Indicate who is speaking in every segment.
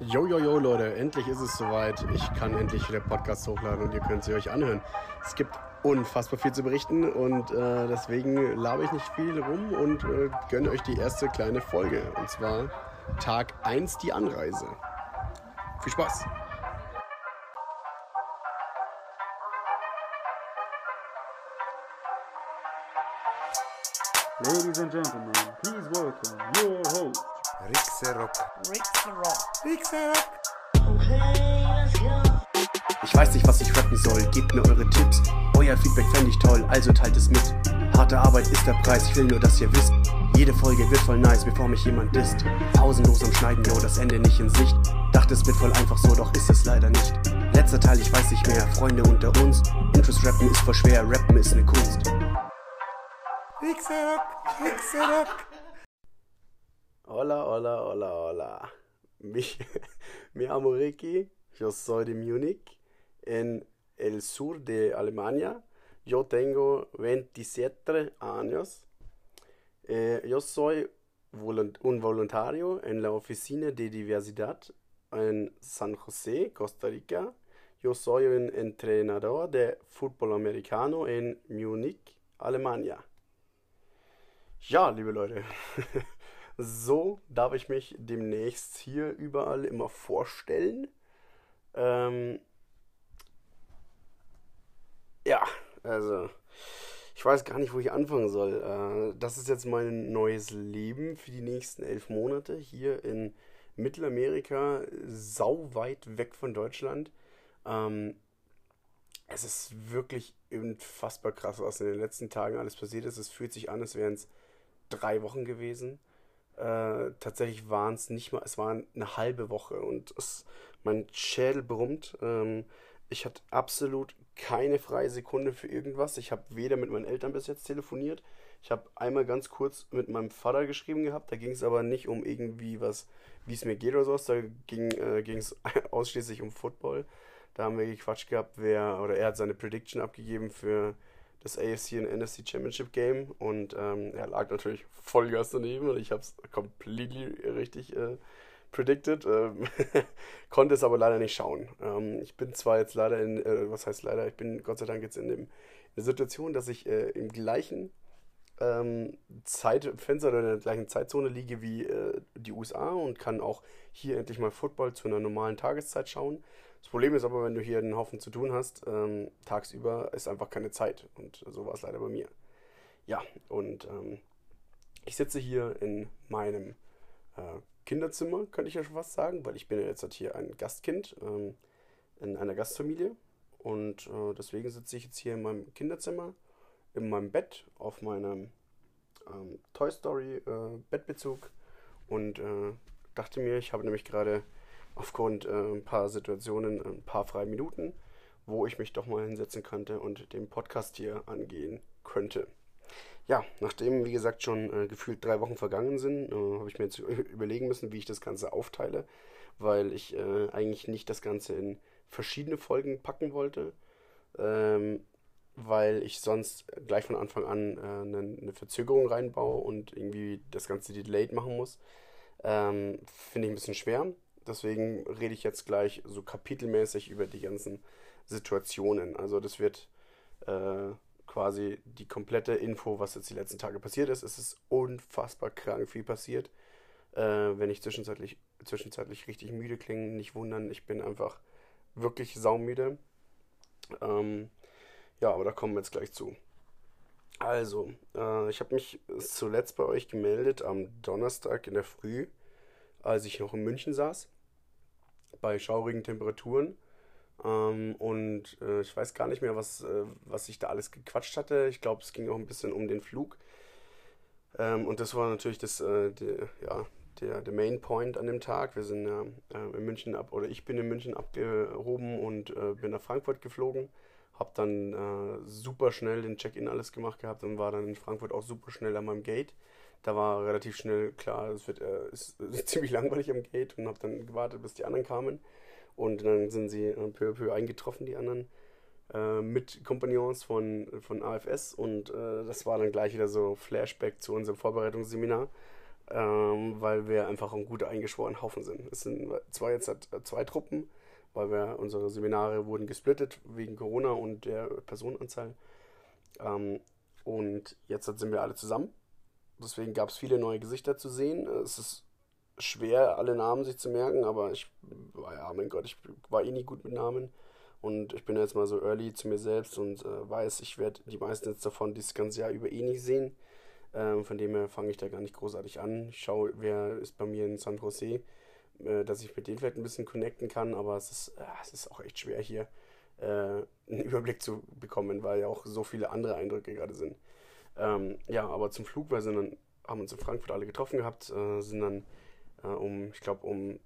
Speaker 1: Jo, jo, jo, Leute, endlich ist es soweit. Ich kann endlich wieder Podcasts hochladen und ihr könnt sie euch anhören. Es gibt unfassbar viel zu berichten und äh, deswegen labe ich nicht viel rum und äh, gönne euch die erste kleine Folge. Und zwar Tag 1, die Anreise. Viel Spaß!
Speaker 2: Ladies and gentlemen, please welcome your host.
Speaker 3: Rixerock.
Speaker 1: Ich weiß nicht, was ich rappen soll, gebt mir eure Tipps. Euer Feedback fände ich toll, also teilt es mit. Harte Arbeit ist der Preis, ich will nur, dass ihr wisst. Jede Folge wird voll nice, bevor mich jemand disst. Pausenlos am Schneiden, yo, das Ende nicht in Sicht. Dachte, es wird voll einfach so, doch ist es leider nicht. Letzter Teil, ich weiß nicht mehr, Freunde unter uns. Interest rappen ist voll schwer, rappen ist ne Kunst.
Speaker 3: Rixerock. Rixerock.
Speaker 1: Hola, hola, hola, hola. Mi, mi amo Ricky, yo soy de Múnich, en el sur de Alemania. Yo tengo 27 años. Eh, yo soy un voluntario en la oficina de diversidad en San José, Costa Rica. Yo soy un entrenador de fútbol americano en Múnich, Alemania. Ja, liebe Leute, so darf ich mich demnächst hier überall immer vorstellen. Ähm, ja, also ich weiß gar nicht, wo ich anfangen soll. Äh, das ist jetzt mein neues Leben für die nächsten elf Monate hier in Mittelamerika, sauweit weg von Deutschland. Ähm, es ist wirklich unfassbar krass, was in den letzten Tagen alles passiert ist. Es fühlt sich an, als wären es drei Wochen gewesen. Äh, tatsächlich waren es nicht mal, es waren eine halbe Woche und es, mein Schädel brummt. Ähm, ich hatte absolut keine freie Sekunde für irgendwas. Ich habe weder mit meinen Eltern bis jetzt telefoniert. Ich habe einmal ganz kurz mit meinem Vater geschrieben gehabt. Da ging es aber nicht um irgendwie was, wie es mir geht oder sowas. Da ging äh, es ausschließlich um Football. Da haben wir gequatscht gehabt, wer, oder er hat seine Prediction abgegeben für das AFC und NFC Championship Game und ähm, er lag natürlich Vollgas daneben und ich habe es completely richtig äh, predicted, ähm, konnte es aber leider nicht schauen. Ähm, ich bin zwar jetzt leider in, äh, was heißt leider, ich bin Gott sei Dank jetzt in, dem, in der Situation, dass ich äh, im gleichen ähm, Zeitfenster oder in der gleichen Zeitzone liege wie äh, die USA und kann auch hier endlich mal Football zu einer normalen Tageszeit schauen. Das Problem ist aber, wenn du hier einen Haufen zu tun hast, ähm, tagsüber ist einfach keine Zeit. Und so war es leider bei mir. Ja, und ähm, ich sitze hier in meinem äh, Kinderzimmer, könnte ich ja schon fast sagen, weil ich bin ja jetzt halt hier ein Gastkind ähm, in einer Gastfamilie. Und äh, deswegen sitze ich jetzt hier in meinem Kinderzimmer, in meinem Bett, auf meinem ähm, Toy Story äh, Bettbezug und äh, dachte mir, ich habe nämlich gerade aufgrund äh, ein paar Situationen ein paar freie Minuten, wo ich mich doch mal hinsetzen könnte und den Podcast hier angehen könnte. Ja, nachdem, wie gesagt, schon äh, gefühlt drei Wochen vergangen sind, äh, habe ich mir jetzt überlegen müssen, wie ich das Ganze aufteile, weil ich äh, eigentlich nicht das Ganze in verschiedene Folgen packen wollte, ähm, weil ich sonst gleich von Anfang an äh, eine, eine Verzögerung reinbaue und irgendwie das Ganze delayed machen muss. Ähm, Finde ich ein bisschen schwer. Deswegen rede ich jetzt gleich so kapitelmäßig über die ganzen Situationen. Also das wird äh, quasi die komplette Info, was jetzt die letzten Tage passiert ist. Es ist unfassbar krank viel passiert. Äh, wenn ich zwischenzeitlich, zwischenzeitlich richtig müde klinge, nicht wundern. Ich bin einfach wirklich saumüde. Ähm, ja, aber da kommen wir jetzt gleich zu. Also, äh, ich habe mich zuletzt bei euch gemeldet am Donnerstag in der Früh, als ich noch in München saß, bei schaurigen Temperaturen. Ähm, und äh, ich weiß gar nicht mehr, was, äh, was ich da alles gequatscht hatte. Ich glaube, es ging auch ein bisschen um den Flug. Ähm, und das war natürlich das, äh, der, ja, der, der Main Point an dem Tag. Wir sind ja in München ab, oder ich bin in München abgehoben und äh, bin nach Frankfurt geflogen. Hab dann äh, super schnell den Check-in alles gemacht gehabt und war dann in Frankfurt auch super schnell an meinem Gate. Da war relativ schnell klar, es wird äh, ist, ist ziemlich langweilig am Gate und habe dann gewartet, bis die anderen kamen. Und dann sind sie äh, peu à peu eingetroffen, die anderen, äh, mit Kompagnons von, von AFS. Und äh, das war dann gleich wieder so Flashback zu unserem Vorbereitungsseminar, ähm, weil wir einfach ein guter eingeschworener Haufen sind. Es sind zwar jetzt halt zwei Truppen, weil wir unsere Seminare wurden gesplittet wegen Corona und der Personenanzahl. Ähm, und jetzt sind wir alle zusammen. Deswegen gab es viele neue Gesichter zu sehen. Es ist schwer, alle Namen sich zu merken, aber ich war ja, mein Gott, ich war eh nie gut mit Namen. Und ich bin jetzt mal so early zu mir selbst und äh, weiß, ich werde die meisten jetzt davon dieses ganze Jahr über eh nicht sehen. Ähm, von dem her fange ich da gar nicht großartig an. Ich schaue, wer ist bei mir in San Jose, äh, dass ich mit denen vielleicht ein bisschen connecten kann, aber es ist, äh, es ist auch echt schwer hier äh, einen Überblick zu bekommen, weil ja auch so viele andere Eindrücke gerade sind. Ähm, ja, aber zum Flug, wir sind dann, haben uns in Frankfurt alle getroffen gehabt, äh, sind dann um, ich glaube, um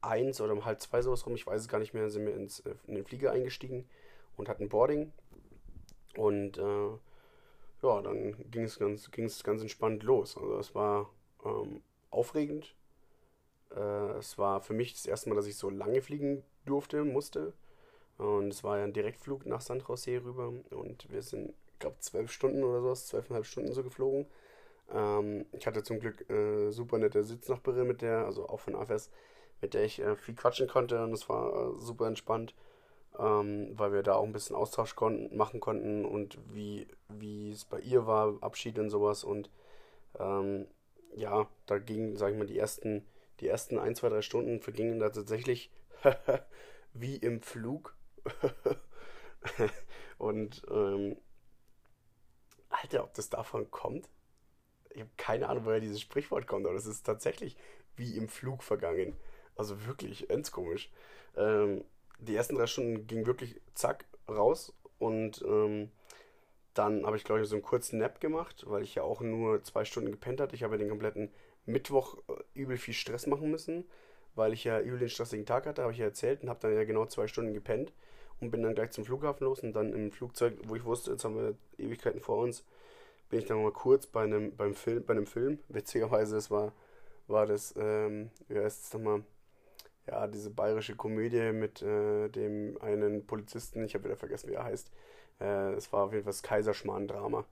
Speaker 1: eins oder um halb zwei sowas rum, ich weiß es gar nicht mehr, sind wir ins, in den Flieger eingestiegen und hatten Boarding. Und äh, ja, dann ging es ganz, ganz entspannt los. Also es war ähm, aufregend. Äh, es war für mich das erste Mal, dass ich so lange fliegen durfte, musste. Und es war ja ein Direktflug nach San Jose rüber. Und wir sind, ich glaube, zwölf Stunden oder sowas, zwölfeinhalb Stunden so geflogen. Ähm, ich hatte zum Glück äh, super nette Sitznachbarin mit der, also auch von AFS, mit der ich äh, viel quatschen konnte und es war äh, super entspannt, ähm, weil wir da auch ein bisschen Austausch konnten, machen konnten und wie, wie es bei ihr war, Abschied und sowas und ähm, ja, da ging, sag ich mal, die ersten, die ersten ein, zwei, drei Stunden vergingen da tatsächlich wie im Flug. und ähm, Alter, ob das davon kommt? ich habe keine Ahnung, woher dieses Sprichwort kommt, aber das ist tatsächlich wie im Flug vergangen. Also wirklich, endskomisch. Ähm, die ersten drei Stunden ging wirklich zack raus und ähm, dann habe ich, glaube ich, so einen kurzen Nap gemacht, weil ich ja auch nur zwei Stunden gepennt hatte. Ich habe ja den kompletten Mittwoch äh, übel viel Stress machen müssen, weil ich ja übel den stressigen Tag hatte, habe ich ja erzählt und habe dann ja genau zwei Stunden gepennt und bin dann gleich zum Flughafen los und dann im Flugzeug, wo ich wusste, jetzt haben wir Ewigkeiten vor uns, bin ich dann mal kurz bei einem, beim Film, bei einem Film. Witzigerweise, es war, war das, ähm, wie heißt es nochmal? Ja, diese bayerische Komödie mit äh, dem einen Polizisten, ich habe wieder vergessen, wie er heißt. Äh, es war auf jeden Fall das Kaiserschmarrn-Drama.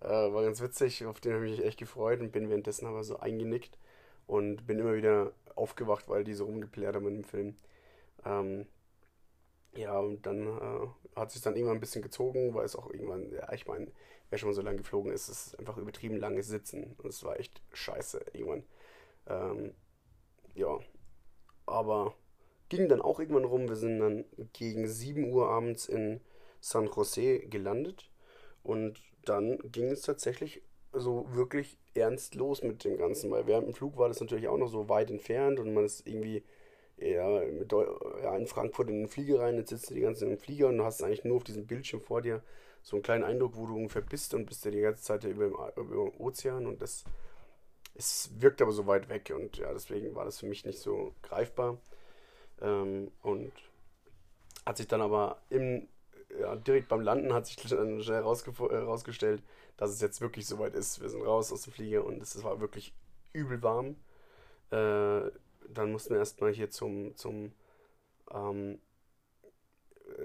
Speaker 1: Äh, war ganz witzig, auf den habe ich mich echt gefreut und bin währenddessen aber so eingenickt und bin immer wieder aufgewacht, weil die so rumgeplärt haben dem Film. Ähm, ja, und dann äh, hat sich dann irgendwann ein bisschen gezogen, weil es auch irgendwann, ja, ich meine, wer schon mal so lange geflogen ist, ist einfach übertrieben langes Sitzen. Und es war echt scheiße irgendwann. Ähm, ja, aber ging dann auch irgendwann rum. Wir sind dann gegen 7 Uhr abends in San Jose gelandet. Und dann ging es tatsächlich so wirklich ernst los mit dem Ganzen, weil während dem Flug war das natürlich auch noch so weit entfernt und man ist irgendwie ja, ja, in Frankfurt in den Flieger rein, jetzt sitzt du die ganze Zeit im Flieger und du hast eigentlich nur auf diesem Bildschirm vor dir so einen kleinen Eindruck, wo du ungefähr bist und bist ja die ganze Zeit über dem, über dem Ozean und das es wirkt aber so weit weg und ja, deswegen war das für mich nicht so greifbar. Ähm, und hat sich dann aber im, ja, direkt beim Landen hat sich dann schnell herausgestellt, äh, dass es jetzt wirklich so weit ist. Wir sind raus aus dem Flieger und es war wirklich übel warm. Äh, dann mussten wir erstmal hier zum, zum ähm,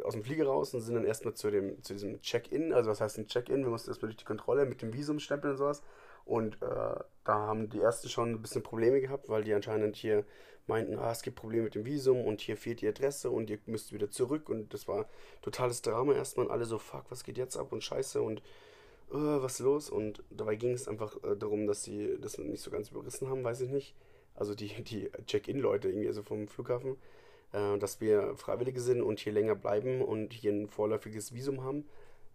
Speaker 1: aus dem Flieger raus und sind dann erstmal zu, dem, zu diesem Check-in. Also, was heißt ein Check-in? Wir mussten erstmal durch die Kontrolle mit dem Visumstempel und sowas. Und äh, da haben die ersten schon ein bisschen Probleme gehabt, weil die anscheinend hier meinten, ah, es gibt Probleme mit dem Visum und hier fehlt die Adresse und ihr müsst wieder zurück. Und das war totales Drama erstmal. Alle so, fuck, was geht jetzt ab und scheiße und äh, was los? Und dabei ging es einfach äh, darum, dass sie das nicht so ganz überrissen haben, weiß ich nicht. Also die, die Check-in-Leute irgendwie, also vom Flughafen äh, dass wir Freiwillige sind und hier länger bleiben und hier ein vorläufiges Visum haben,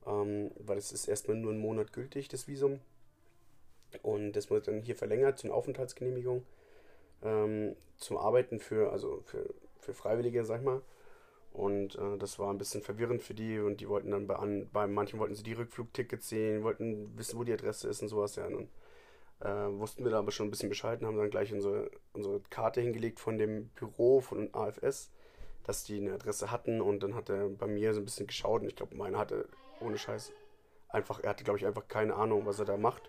Speaker 1: ähm, weil es ist erstmal nur einen Monat gültig, das Visum. Und das wird dann hier verlängert zur Aufenthaltsgenehmigung, ähm, zum Arbeiten für, also für, für Freiwillige, sag ich mal. Und äh, das war ein bisschen verwirrend für die und die wollten dann bei, an, bei manchen wollten sie die Rückflugtickets sehen, wollten wissen, wo die Adresse ist und sowas. Ja, und, äh, wussten wir da aber schon ein bisschen Bescheid und haben dann gleich unsere, unsere Karte hingelegt von dem Büro von AFS, dass die eine Adresse hatten und dann hat er bei mir so ein bisschen geschaut und ich glaube, meiner hatte ohne Scheiß einfach, er hatte glaube ich einfach keine Ahnung, was er da macht.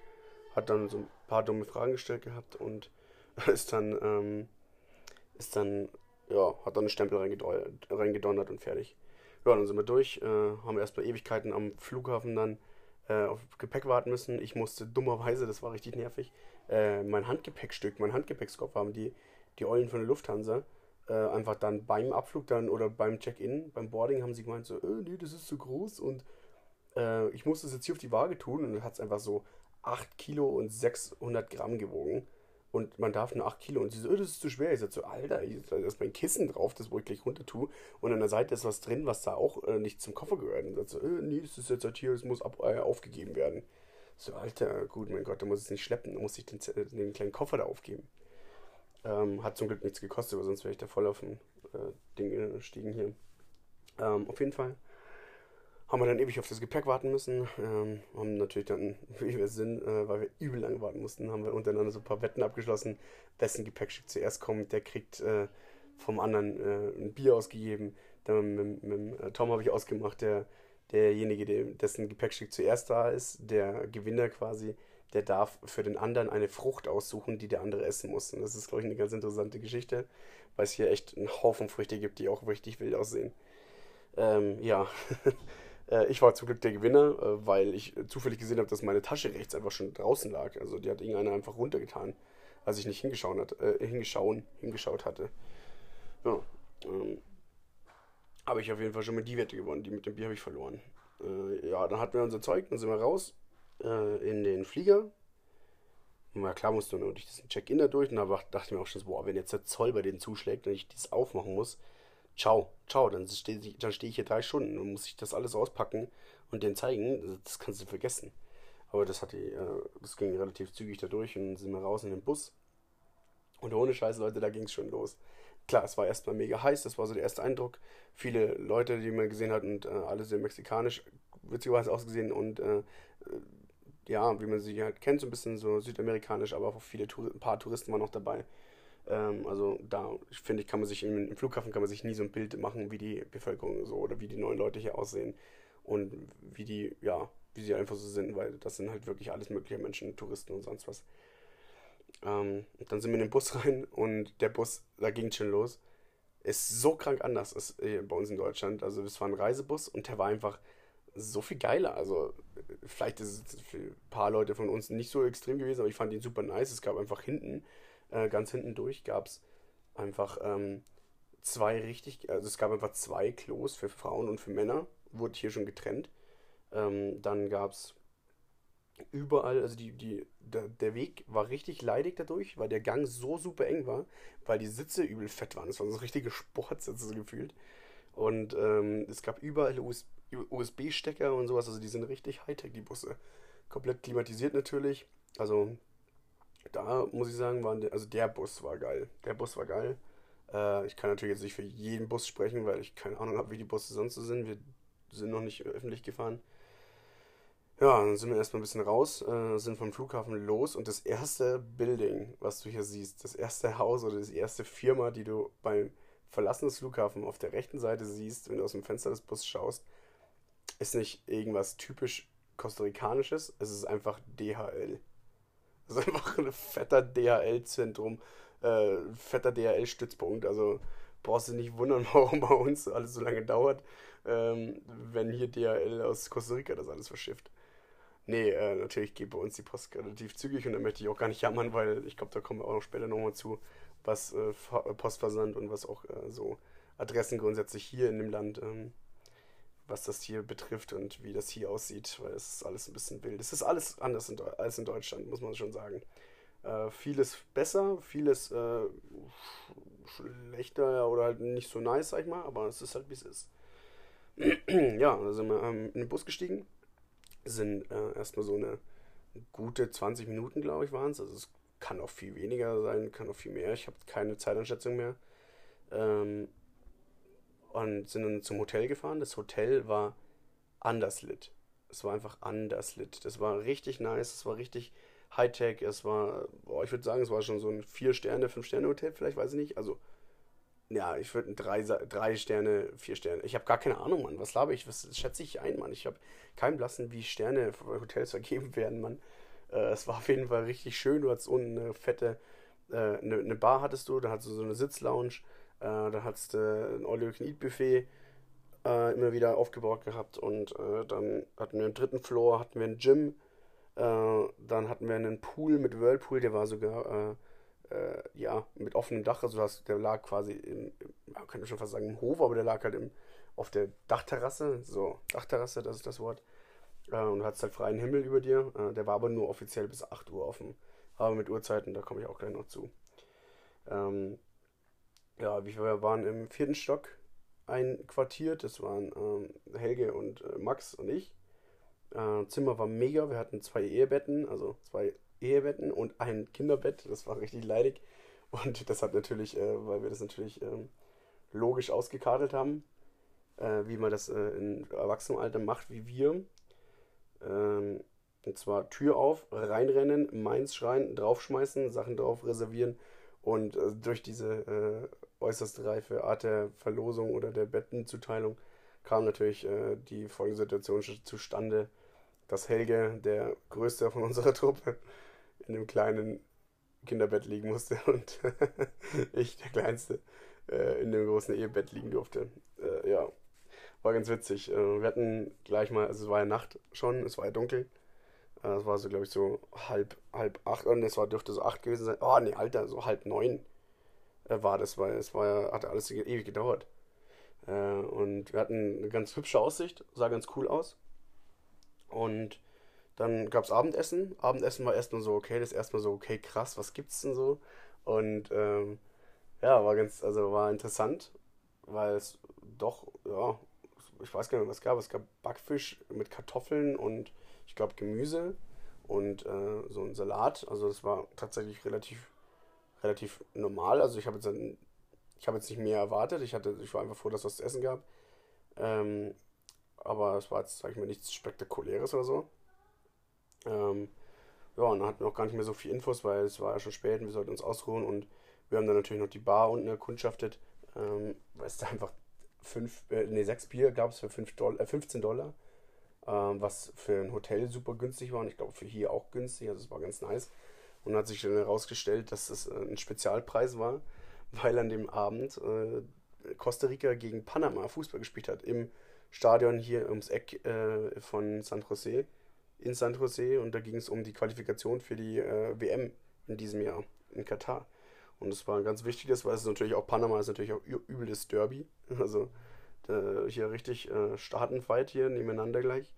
Speaker 1: Hat dann so ein paar dumme Fragen gestellt gehabt und ist dann, ähm, ist dann, ja, hat dann einen Stempel reingedonnert und fertig. Ja, dann sind wir durch, äh, haben erstmal Ewigkeiten am Flughafen dann äh, auf Gepäck warten müssen. Ich musste dummerweise, das war richtig nervig, äh, mein Handgepäckstück, mein Handgepäckskoffer haben die, die Eulen von der Lufthansa äh, einfach dann beim Abflug dann oder beim Check-in, beim Boarding haben sie gemeint so, äh, nee, das ist zu groß und äh, ich muss das jetzt hier auf die Waage tun und dann hat es einfach so 8 Kilo und 600 Gramm gewogen und man darf nur 8 Kilo und sie so, oh, das ist zu schwer. Ich sag so, Alter, da ist mein Kissen drauf, das wo ich gleich runter tue und an der Seite ist was drin, was da auch äh, nicht zum Koffer gehört. Und sagt so, äh, nee, das ist jetzt halt hier, das muss ab, äh, aufgegeben werden. So, Alter, gut, mein Gott, da muss es nicht schleppen, da muss ich den, den kleinen Koffer da aufgeben. Ähm, hat zum Glück nichts gekostet, weil sonst wäre ich da voll auf ein äh, Ding gestiegen hier. Ähm, auf jeden Fall haben wir dann ewig auf das Gepäck warten müssen. Ähm, haben natürlich dann, wie wir sind, äh, weil wir übel lange warten mussten, haben wir untereinander so ein paar Wetten abgeschlossen, wessen Gepäckstück zuerst kommt. Der kriegt äh, vom anderen äh, ein Bier ausgegeben. Dann mit, mit, mit äh, Tom habe ich ausgemacht, der, derjenige, der, dessen Gepäckstück zuerst da ist, der Gewinner quasi, der darf für den anderen eine Frucht aussuchen, die der andere essen muss. Und das ist, glaube ich, eine ganz interessante Geschichte, weil es hier echt einen Haufen Früchte gibt, die auch richtig wild aussehen. Ähm, ja. Äh, ich war zum Glück der Gewinner, äh, weil ich zufällig gesehen habe, dass meine Tasche rechts einfach schon draußen lag. Also die hat irgendeiner einfach runtergetan, als ich nicht hingeschaut, hat, äh, hingeschauen, hingeschaut hatte. Ja, ähm, habe ich auf jeden Fall schon mit die Wette gewonnen. Die mit dem Bier habe ich verloren. Äh, ja, dann hatten wir unser Zeug, dann sind wir raus äh, in den Flieger. Na klar musste nur durch diesen Check-in da durch. Und da dachte ich mir auch schon so, boah, wenn jetzt der Zoll bei denen zuschlägt und ich das aufmachen muss, ciao, ciao, dann stehe steh ich hier drei Stunden und muss ich das alles auspacken und denen zeigen, das kannst du vergessen. Aber das hatte, äh, das ging relativ zügig da durch und sind wir raus in den Bus. Und ohne Scheiße, Leute, da ging es schon los. Klar, es war erstmal mega heiß, das war so der erste Eindruck. Viele Leute, die man gesehen hat und äh, alle sehr mexikanisch, witzigerweise ausgesehen und äh, äh, ja, wie man sie halt kennt, so ein bisschen so südamerikanisch, aber auch viele ein paar Touristen waren noch dabei. Ähm, also da finde ich, kann man sich im, im, Flughafen kann man sich nie so ein Bild machen, wie die Bevölkerung so oder wie die neuen Leute hier aussehen und wie die, ja, wie sie einfach so sind, weil das sind halt wirklich alles mögliche Menschen, Touristen und sonst was. Ähm, dann sind wir in den Bus rein und der Bus, da ging schon los, ist so krank anders als bei uns in Deutschland. Also das war ein Reisebus und der war einfach so viel geiler. Also vielleicht ist es für ein paar Leute von uns nicht so extrem gewesen, aber ich fand ihn super nice. Es gab einfach hinten äh, ganz hinten durch gab es einfach ähm, zwei richtig, also es gab einfach zwei Klos für Frauen und für Männer, wurde hier schon getrennt. Ähm, dann gab es überall, also die, die, der, der Weg war richtig leidig dadurch, weil der Gang so super eng war, weil die Sitze übel fett waren. Es waren so richtige Sportsitze gefühlt. Und ähm, es gab überall US USB-Stecker und sowas, also die sind richtig Hightech, die Busse. Komplett klimatisiert natürlich. Also da muss ich sagen, waren der, also der Bus war geil. Der Bus war geil. Äh, ich kann natürlich jetzt nicht für jeden Bus sprechen, weil ich keine Ahnung habe, wie die Busse sonst so sind. Wir sind noch nicht öffentlich gefahren. Ja, dann sind wir erstmal ein bisschen raus, äh, sind vom Flughafen los und das erste Building, was du hier siehst, das erste Haus oder die erste Firma, die du beim Verlassen des Flughafens auf der rechten Seite siehst, wenn du aus dem Fenster des Busses schaust, ist nicht irgendwas typisch kostarikanisches, es ist einfach DHL. Das ist einfach ein fetter DHL-Zentrum, äh, fetter DHL-Stützpunkt. Also brauchst du nicht wundern, warum bei uns alles so lange dauert, ähm, wenn hier DHL aus Costa Rica das alles verschifft. Nee, äh, natürlich geht bei uns die Post relativ zügig und da möchte ich auch gar nicht jammern, weil ich glaube, da kommen wir auch noch später nochmal zu, was äh, Postversand und was auch äh, so Adressen grundsätzlich hier in dem Land ähm, was das hier betrifft und wie das hier aussieht, weil es ist alles ein bisschen wild. Es ist alles anders in als in Deutschland, muss man schon sagen. Äh, vieles besser, vieles äh, schlechter oder halt nicht so nice, sag ich mal, aber es ist halt wie es ist. ja, da sind wir ähm, in den Bus gestiegen, sind äh, erstmal so eine gute 20 Minuten, glaube ich, waren es. Also es kann auch viel weniger sein, kann auch viel mehr. Ich habe keine Zeitanschätzung mehr. Ähm, und sind dann zum Hotel gefahren. Das Hotel war anders lit. Es war einfach anders lit. Das war richtig nice, es war richtig Hightech. Es war, boah, ich würde sagen, es war schon so ein 4-Sterne, 5-Sterne-Hotel, vielleicht weiß ich nicht. Also, ja, ich würde ein 3 drei Sterne, 4 Sterne. Ich habe gar keine Ahnung, Mann. Was glaube ich? Was schätze ich ein, Mann? Ich habe keinen Blassen, wie Sterne für Hotels vergeben werden, Mann. Äh, es war auf jeden Fall richtig schön. Du hattest unten eine fette, äh, eine, eine Bar hattest du, da hattest du so eine Sitzlounge äh, da hattest du ein All-You-Can-Eat-Buffet äh, immer wieder aufgebaut gehabt und äh, dann hatten wir im dritten Floor hatten wir ein Gym, Äh, dann hatten wir einen Pool mit Whirlpool, der war sogar äh, äh, ja mit offenem Dach, also das, der lag quasi im, man könnte schon fast sagen im Hof, aber der lag halt im, auf der Dachterrasse, so Dachterrasse, das ist das Wort. Äh, und du hattest halt freien Himmel über dir. Äh, der war aber nur offiziell bis 8 Uhr offen. Aber mit Uhrzeiten, da komme ich auch gleich noch zu. Ähm, ja, wir waren im vierten Stock einquartiert. Das waren ähm, Helge und äh, Max und ich. Äh, Zimmer war mega. Wir hatten zwei Ehebetten, also zwei Ehebetten und ein Kinderbett. Das war richtig leidig. Und das hat natürlich, äh, weil wir das natürlich ähm, logisch ausgekartet haben, äh, wie man das äh, in Erwachsenenalter macht, wie wir. Ähm, und zwar Tür auf, reinrennen, meins schreien, draufschmeißen, Sachen drauf reservieren und äh, durch diese äh, äußerst reife Art der Verlosung oder der Bettenzuteilung kam natürlich äh, die folgende Situation zustande, dass Helge, der größte von unserer Truppe, in dem kleinen Kinderbett liegen musste und ich, der kleinste, äh, in dem großen Ehebett liegen durfte. Äh, ja, war ganz witzig. Äh, wir hatten gleich mal, also es war ja Nacht schon, es war ja dunkel. Äh, es war so, glaube ich, so halb, halb acht und es war, dürfte so acht gewesen sein. Oh, nee, Alter, so halb neun war das, weil es war ja, hatte alles ewig gedauert. Äh, und wir hatten eine ganz hübsche Aussicht, sah ganz cool aus. Und dann gab es Abendessen. Abendessen war erstmal so, okay, das erstmal so, okay, krass, was gibt's denn so? Und ähm, ja, war ganz, also war interessant, weil es doch, ja, ich weiß gar nicht, was es gab. Es gab Backfisch mit Kartoffeln und ich glaube Gemüse und äh, so ein Salat. Also das war tatsächlich relativ relativ normal. Also ich habe jetzt, habe jetzt nicht mehr erwartet. Ich, hatte, ich war einfach froh, dass es was zu essen gab. Ähm, aber es war jetzt, sag ich mal, nichts Spektakuläres oder so. Ähm, ja, und dann hatten wir auch gar nicht mehr so viel Infos, weil es war ja schon spät und wir sollten uns ausruhen. Und wir haben dann natürlich noch die Bar unten erkundschaftet, ähm, weil es da einfach fünf, äh, nee, sechs Bier gab es für fünf Dollar, äh, 15 Dollar. Ähm, was für ein Hotel super günstig war und ich glaube für hier auch günstig. Also es war ganz nice. Und hat sich dann herausgestellt, dass es äh, ein Spezialpreis war, weil an dem Abend äh, Costa Rica gegen Panama Fußball gespielt hat. Im Stadion hier ums Eck äh, von San Jose, in San Jose. Und da ging es um die Qualifikation für die äh, WM in diesem Jahr in Katar. Und das war ein ganz wichtiges, weil es natürlich auch Panama ist natürlich auch übles Derby. Also hier richtig äh, Staatenfight hier nebeneinander gleich.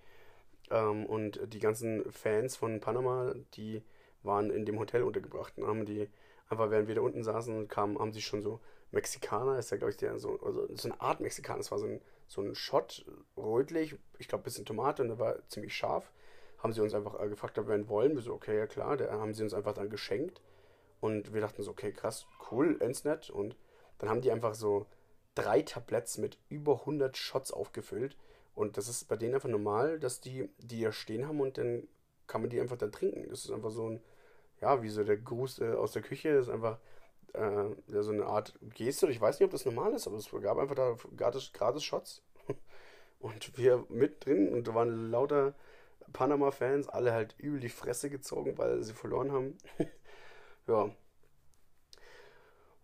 Speaker 1: Ähm, und die ganzen Fans von Panama, die waren in dem Hotel untergebracht und haben die einfach, während wir da unten saßen kamen, haben sie schon so Mexikaner, ist ja glaube ich der so, also so eine Art Mexikaner, das war so ein, so ein Shot, rötlich, ich glaube ein bisschen Tomate und der war ziemlich scharf. Haben sie uns einfach äh, gefragt, ob wir einen wollen. Wir so, okay, ja klar, der haben sie uns einfach dann geschenkt. Und wir dachten so, okay, krass, cool, ends nett. Und dann haben die einfach so drei Tabletts mit über 100 Shots aufgefüllt. Und das ist bei denen einfach normal, dass die die da stehen haben und dann kann man die einfach dann trinken. Das ist einfach so ein, ja, wie so der Gruß äh, aus der Küche, das ist einfach äh, ja, so eine Art Geste. Ich weiß nicht, ob das normal ist, aber es gab einfach da gratis, gratis Shots. Und wir mit drin und da waren lauter Panama-Fans, alle halt übel die Fresse gezogen, weil sie verloren haben. ja.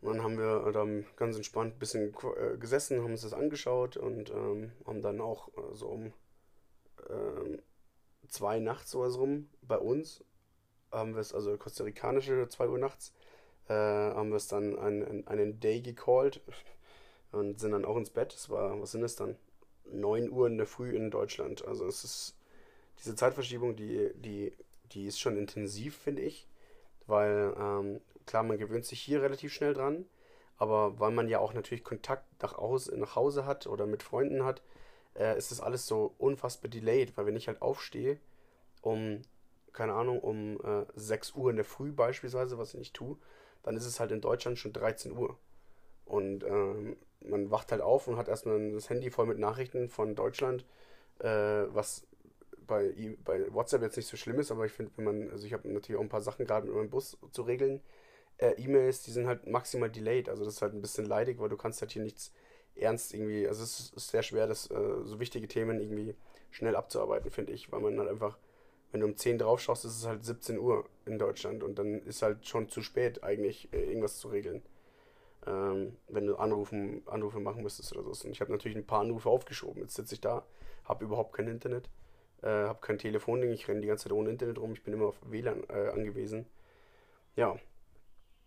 Speaker 1: Und dann haben wir dann ganz entspannt ein bisschen äh, gesessen, haben uns das angeschaut und ähm, haben dann auch äh, so um ähm, zwei nachts oder so rum bei uns haben wir es, also kostarikanische 2 Uhr nachts, äh, haben wir es dann einen, einen Day gecallt und sind dann auch ins Bett. Es war, was sind es dann? 9 Uhr in der Früh in Deutschland. Also es ist diese Zeitverschiebung, die, die, die ist schon intensiv, finde ich. Weil, ähm, klar, man gewöhnt sich hier relativ schnell dran, aber weil man ja auch natürlich Kontakt nach, Hause, nach Hause hat oder mit Freunden hat, äh, ist das alles so unfassbar delayed, weil wenn ich halt aufstehe, um, keine Ahnung, um äh, 6 Uhr in der Früh beispielsweise, was ich nicht tue, dann ist es halt in Deutschland schon 13 Uhr. Und ähm, man wacht halt auf und hat erstmal das Handy voll mit Nachrichten von Deutschland, äh, was bei, bei WhatsApp jetzt nicht so schlimm ist, aber ich finde, wenn man, also ich habe natürlich auch ein paar Sachen gerade mit meinem Bus zu regeln. Äh, E-Mails, die sind halt maximal delayed, also das ist halt ein bisschen leidig, weil du kannst halt hier nichts ernst irgendwie, also es ist sehr schwer, das äh, so wichtige Themen irgendwie schnell abzuarbeiten, finde ich, weil man halt einfach, wenn du um 10 drauf schaust, ist es halt 17 Uhr in Deutschland und dann ist halt schon zu spät eigentlich äh, irgendwas zu regeln. Ähm, wenn du Anrufen, Anrufe machen müsstest oder so. Und ich habe natürlich ein paar Anrufe aufgeschoben. Jetzt sitze ich da, habe überhaupt kein Internet. äh, habe kein Telefonding, ich renne die ganze Zeit ohne Internet rum, ich bin immer auf WLAN äh, angewiesen. Ja,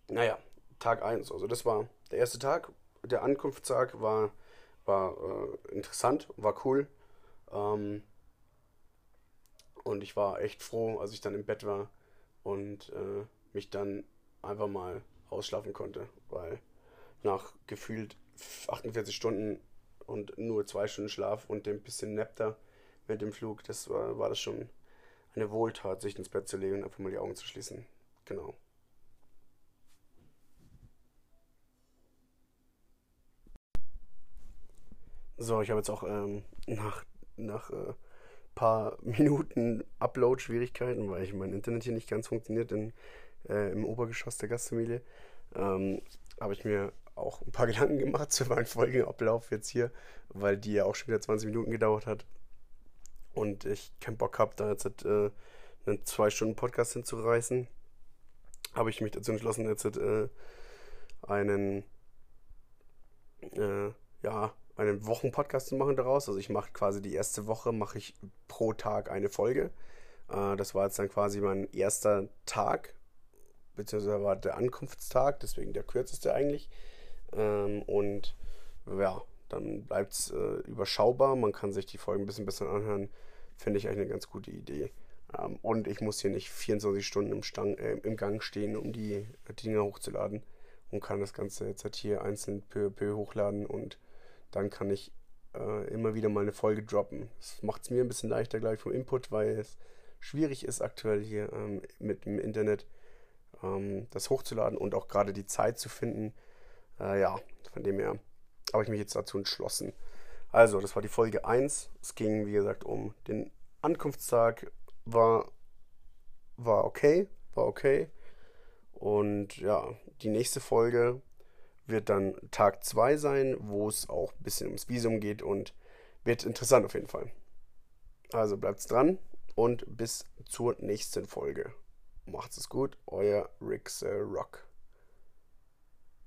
Speaker 1: naja, Tag 1, also das war der erste Tag. Der Ankunftstag war, war äh, interessant, war cool. Ähm, und ich war echt froh, als ich dann im Bett war und äh, mich dann einfach mal ausschlafen konnte, weil nach gefühlt 48 Stunden und nur zwei Stunden Schlaf und dem bisschen Nap da mit dem Flug, das war, war das schon eine Wohltat, sich ins Bett zu legen und einfach mal die Augen zu schließen. Genau. So, ich habe jetzt auch ähm, nach, nach äh, paar Minuten Upload-Schwierigkeiten, weil ich mein Internet hier nicht ganz funktioniert in, äh, im Obergeschoss der Gastfamilie, ähm, habe ich mir auch ein paar Gedanken gemacht zu meinem Folgenablauf jetzt hier, weil die ja auch schon wieder 20 Minuten gedauert hat. Und ich keinen Bock habe, da jetzt äh, einen zwei Stunden Podcast hinzureißen, habe ich mich dazu entschlossen, jetzt äh, einen äh, ja einen Wochenpodcast zu machen daraus. Also ich mache quasi die erste Woche, mache ich pro Tag eine Folge. Äh, das war jetzt dann quasi mein erster Tag, beziehungsweise war der Ankunftstag, deswegen der kürzeste eigentlich. Ähm, und ja, dann bleibt es äh, überschaubar. Man kann sich die Folgen ein bisschen besser anhören. Finde ich eigentlich eine ganz gute Idee. Ähm, und ich muss hier nicht 24 Stunden im, Stang, äh, im Gang stehen, um die, Dinger hochzuladen. Und kann das Ganze jetzt halt hier einzeln peu peu hochladen und dann kann ich äh, immer wieder mal eine Folge droppen. Das macht es mir ein bisschen leichter gleich vom Input, weil es schwierig ist aktuell hier ähm, mit dem Internet ähm, das hochzuladen und auch gerade die Zeit zu finden. Äh, ja, von dem her habe ich mich jetzt dazu entschlossen. Also, das war die Folge 1. Es ging, wie gesagt, um den Ankunftstag. War, war okay, war okay. Und ja, die nächste Folge wird dann Tag 2 sein, wo es auch ein bisschen ums Visum geht und wird interessant auf jeden Fall. Also bleibt's dran und bis zur nächsten Folge. Macht's es gut, euer Rick Rock.